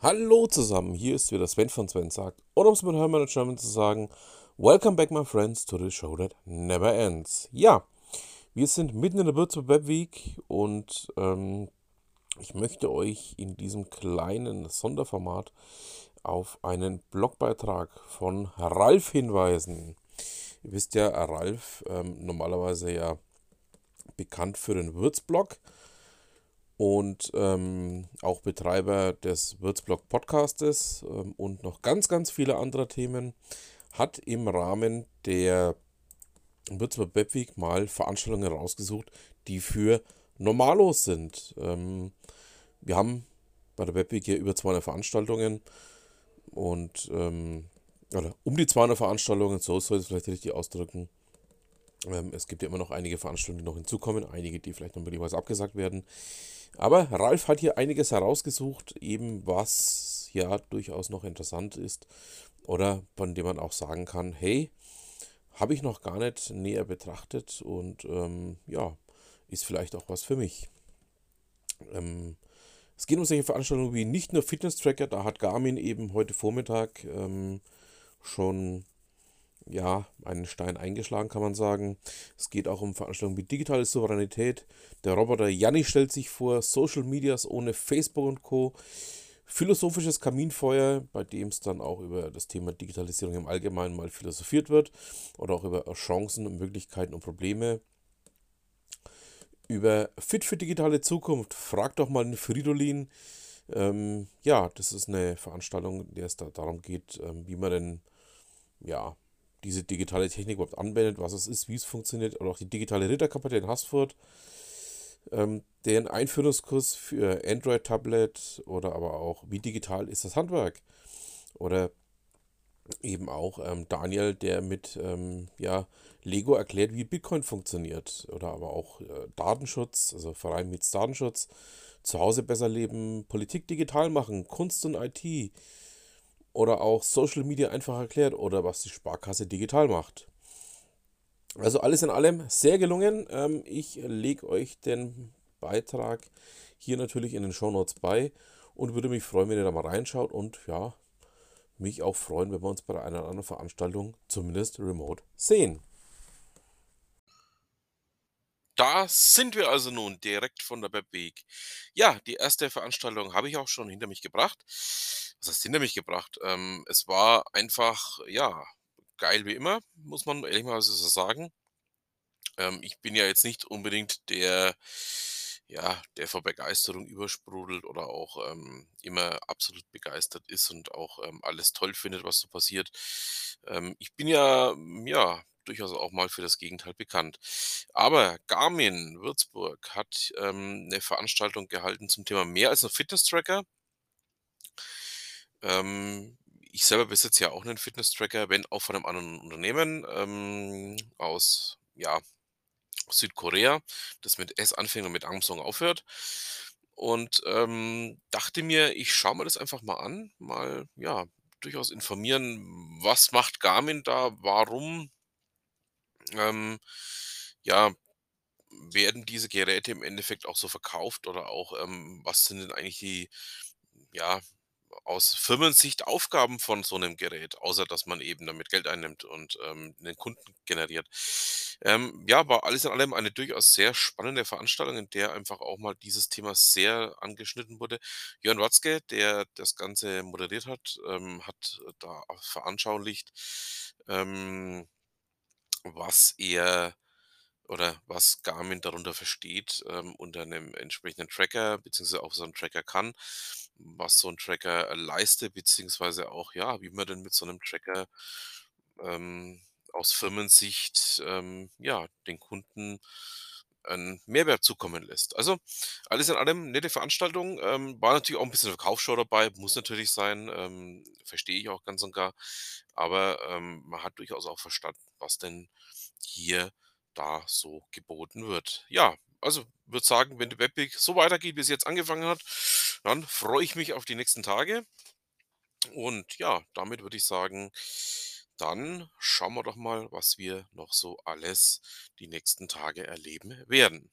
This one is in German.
Hallo zusammen, hier ist wieder Sven von Sven sagt, oder um es mit Hermann und German zu sagen, Welcome back my friends to the show that never ends. Ja, wir sind mitten in der Würzburg Web Week und ähm, ich möchte euch in diesem kleinen Sonderformat auf einen Blogbeitrag von Ralf hinweisen. Ihr wisst ja, Ralf ähm, normalerweise ja bekannt für den Würzblog. blog und ähm, auch Betreiber des Würzblog Podcastes ähm, und noch ganz, ganz viele andere Themen, hat im Rahmen der Würzburg Webweek mal Veranstaltungen rausgesucht, die für Normalos sind. Ähm, wir haben bei der Webweek hier über 200 Veranstaltungen und ähm, oder um die 200 Veranstaltungen, so soll ich es vielleicht richtig ausdrücken. Ähm, es gibt ja immer noch einige Veranstaltungen, die noch hinzukommen, einige, die vielleicht noch möglicherweise abgesagt werden. Aber Ralf hat hier einiges herausgesucht, eben was ja durchaus noch interessant ist oder von dem man auch sagen kann, hey, habe ich noch gar nicht näher betrachtet und ähm, ja, ist vielleicht auch was für mich. Ähm, es geht um solche Veranstaltungen wie nicht nur Fitness-Tracker, da hat Garmin eben heute Vormittag ähm, schon ja, einen Stein eingeschlagen, kann man sagen. Es geht auch um Veranstaltungen wie digitale Souveränität. Der Roboter Janni stellt sich vor, Social Medias ohne Facebook und Co. Philosophisches Kaminfeuer, bei dem es dann auch über das Thema Digitalisierung im Allgemeinen mal philosophiert wird oder auch über Chancen, Möglichkeiten und Probleme. Über Fit für digitale Zukunft, frag doch mal den Fridolin. Ähm, ja, das ist eine Veranstaltung, in der es da darum geht, ähm, wie man denn ja, diese digitale Technik überhaupt anwendet, was es ist, wie es funktioniert, oder auch die digitale Ritterkapelle in Haßfurt, ähm, deren Einführungskurs für Android-Tablet oder aber auch, wie digital ist das Handwerk? Oder eben auch ähm, Daniel, der mit ähm, ja, Lego erklärt, wie Bitcoin funktioniert. Oder aber auch äh, Datenschutz, also Verein mit Datenschutz, zu Hause besser leben, Politik digital machen, Kunst und IT oder auch Social Media einfach erklärt oder was die Sparkasse digital macht. Also alles in allem sehr gelungen. Ähm, ich lege euch den Beitrag hier natürlich in den Show Notes bei und würde mich freuen, wenn ihr da mal reinschaut und ja, mich auch freuen, wenn wir uns bei einer oder anderen Veranstaltung zumindest remote sehen. Da sind wir also nun direkt von der Webweek. Ja, die erste Veranstaltung habe ich auch schon hinter mich gebracht was heißt hinter mich gebracht? Ähm, es war einfach, ja, geil wie immer, muss man ehrlicherweise so sagen. Ähm, ich bin ja jetzt nicht unbedingt der, ja, der vor Begeisterung übersprudelt oder auch ähm, immer absolut begeistert ist und auch ähm, alles toll findet, was so passiert. Ähm, ich bin ja, ja, durchaus auch mal für das Gegenteil bekannt. Aber Garmin Würzburg hat ähm, eine Veranstaltung gehalten zum Thema mehr als ein Fitness-Tracker. Ähm, ich selber besitze ja auch einen Fitness-Tracker, wenn auch von einem anderen Unternehmen, ähm, aus, ja, Südkorea, das mit S anfängt und mit Samsung aufhört. Und, ähm, dachte mir, ich schaue mir das einfach mal an, mal, ja, durchaus informieren, was macht Garmin da, warum ähm, ja, werden diese Geräte im Endeffekt auch so verkauft oder auch, ähm, was sind denn eigentlich die, ja, aus Firmensicht Aufgaben von so einem Gerät, außer dass man eben damit Geld einnimmt und, ähm, 'nen Kunden generiert. Ähm, ja, war alles in allem eine durchaus sehr spannende Veranstaltung, in der einfach auch mal dieses Thema sehr angeschnitten wurde. Jörn Watzke, der das Ganze moderiert hat, ähm, hat da veranschaulicht, ähm, was er oder was Garmin darunter versteht, ähm, unter einem entsprechenden Tracker beziehungsweise auch so 'n Tracker kann was so ein Tracker, leistet, beziehungsweise auch, ja, wie man denn mit so einem Tracker, ähm, aus Firmensicht, ähm, ja, den Kunden einen Mehrwert zukommen lässt. Also, alles in allem nette Veranstaltung, ähm, war natürlich auch ein bisschen Verkaufsshow dabei, muss natürlich sein, ähm, verstehe ich auch ganz und gar. Aber, ähm, man hat durchaus auch verstanden, was denn hier da so geboten wird. Ja, also würde sagen, wenn die Webweek so weitergeht, wie es jetzt angefangen hat, dann freue ich mich auf die nächsten Tage. Und ja, damit würde ich sagen, dann schauen wir doch mal, was wir noch so alles die nächsten Tage erleben werden.